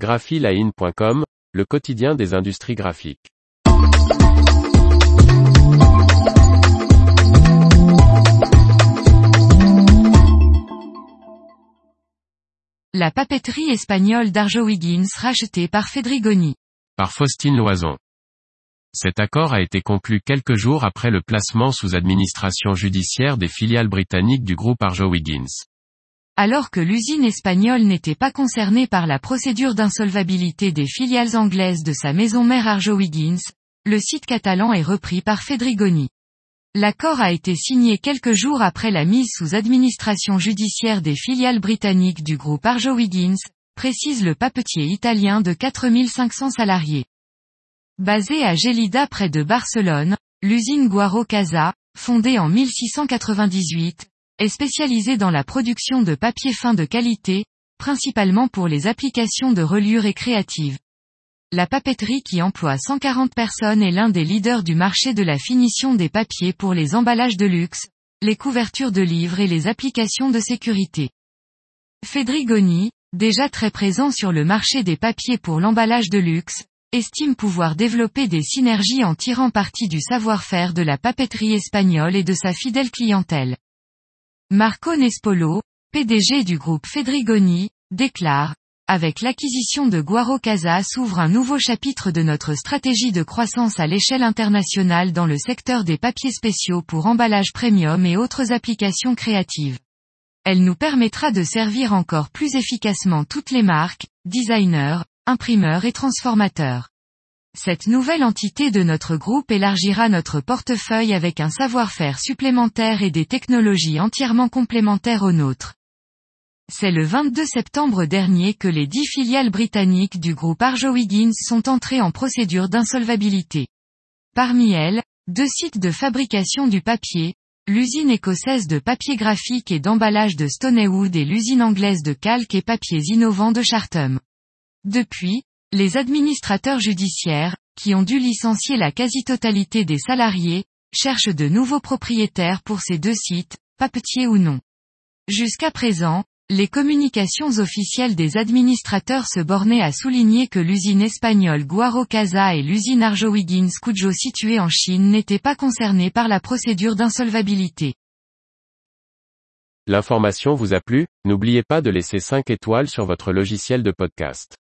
graphiline.com, le quotidien des industries graphiques. La papeterie espagnole d'Arjowiggins rachetée par Fedrigoni. Par Faustine Loison. Cet accord a été conclu quelques jours après le placement sous administration judiciaire des filiales britanniques du groupe Arjowiggins. Alors que l'usine espagnole n'était pas concernée par la procédure d'insolvabilité des filiales anglaises de sa maison mère Arjowiggins, le site catalan est repris par Fedrigoni. L'accord a été signé quelques jours après la mise sous administration judiciaire des filiales britanniques du groupe Arjowiggins, précise le papetier italien de 4500 salariés. Basée à Gelida près de Barcelone, l'usine Guaro Casa, fondée en 1698, est spécialisée dans la production de papier fin de qualité, principalement pour les applications de reliure et créatives. La papeterie qui emploie 140 personnes est l'un des leaders du marché de la finition des papiers pour les emballages de luxe, les couvertures de livres et les applications de sécurité. Fedrigoni, déjà très présent sur le marché des papiers pour l'emballage de luxe, estime pouvoir développer des synergies en tirant parti du savoir-faire de la papeterie espagnole et de sa fidèle clientèle. Marco Nespolo, PDG du groupe Fedrigoni, déclare, avec l'acquisition de Guaro Casa s'ouvre un nouveau chapitre de notre stratégie de croissance à l'échelle internationale dans le secteur des papiers spéciaux pour emballage premium et autres applications créatives. Elle nous permettra de servir encore plus efficacement toutes les marques, designers, imprimeurs et transformateurs. Cette nouvelle entité de notre groupe élargira notre portefeuille avec un savoir-faire supplémentaire et des technologies entièrement complémentaires aux nôtres. C'est le 22 septembre dernier que les dix filiales britanniques du groupe Arjowiggins sont entrées en procédure d'insolvabilité. Parmi elles, deux sites de fabrication du papier, l'usine écossaise de papier graphique et d'emballage de Stoneywood et l'usine anglaise de calque et papiers innovants de Chartham. Depuis, les administrateurs judiciaires, qui ont dû licencier la quasi-totalité des salariés, cherchent de nouveaux propriétaires pour ces deux sites, papetiers ou non. Jusqu'à présent, les communications officielles des administrateurs se bornaient à souligner que l'usine espagnole Guaro Casa et l'usine Arjowiggins Cujo située en Chine n'étaient pas concernées par la procédure d'insolvabilité. L'information vous a plu, n'oubliez pas de laisser 5 étoiles sur votre logiciel de podcast.